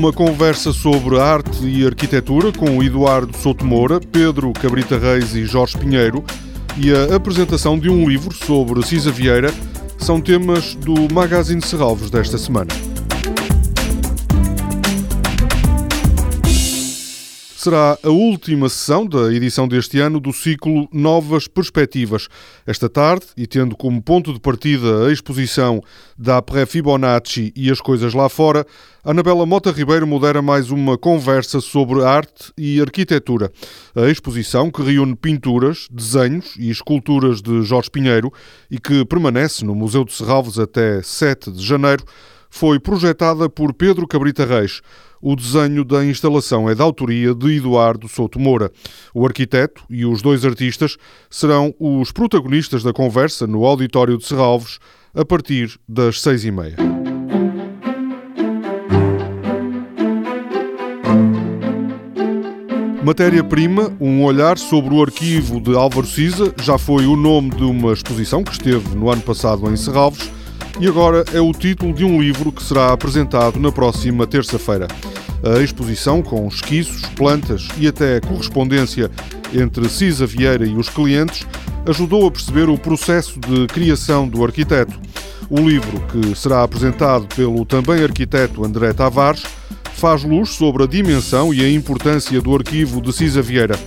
uma conversa sobre arte e arquitetura com Eduardo Souto Moura, Pedro Cabrita Reis e Jorge Pinheiro e a apresentação de um livro sobre Cisa Vieira são temas do Magazine Serralvos desta semana. Será a última sessão da edição deste ano do ciclo Novas Perspectivas. Esta tarde, e tendo como ponto de partida a exposição da Après Fibonacci e as coisas lá fora, Anabela Mota Ribeiro modera mais uma conversa sobre arte e arquitetura. A exposição, que reúne pinturas, desenhos e esculturas de Jorge Pinheiro e que permanece no Museu de Serralves até 7 de janeiro, foi projetada por Pedro Cabrita Reis. O desenho da instalação é da autoria de Eduardo Souto Moura. O arquiteto e os dois artistas serão os protagonistas da conversa no auditório de Serralves a partir das seis e meia. Matéria-prima, um olhar sobre o arquivo de Álvaro Siza, já foi o nome de uma exposição que esteve no ano passado em Serralves e agora é o título de um livro que será apresentado na próxima terça-feira. A exposição, com esquiços, plantas e até correspondência entre Cisa Vieira e os clientes, ajudou a perceber o processo de criação do arquiteto. O livro, que será apresentado pelo também arquiteto André Tavares, faz luz sobre a dimensão e a importância do arquivo de Cisa Vieira.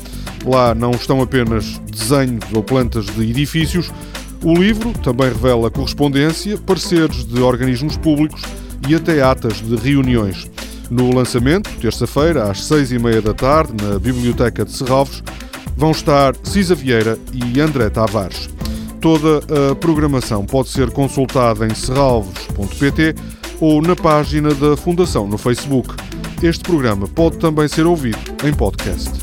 Lá não estão apenas desenhos ou plantas de edifícios, o livro também revela correspondência, pareceres de organismos públicos e até atas de reuniões. No lançamento, terça-feira, às seis e meia da tarde, na Biblioteca de Serralves, vão estar Cisa Vieira e André Tavares. Toda a programação pode ser consultada em serralves.pt ou na página da Fundação no Facebook. Este programa pode também ser ouvido em podcast.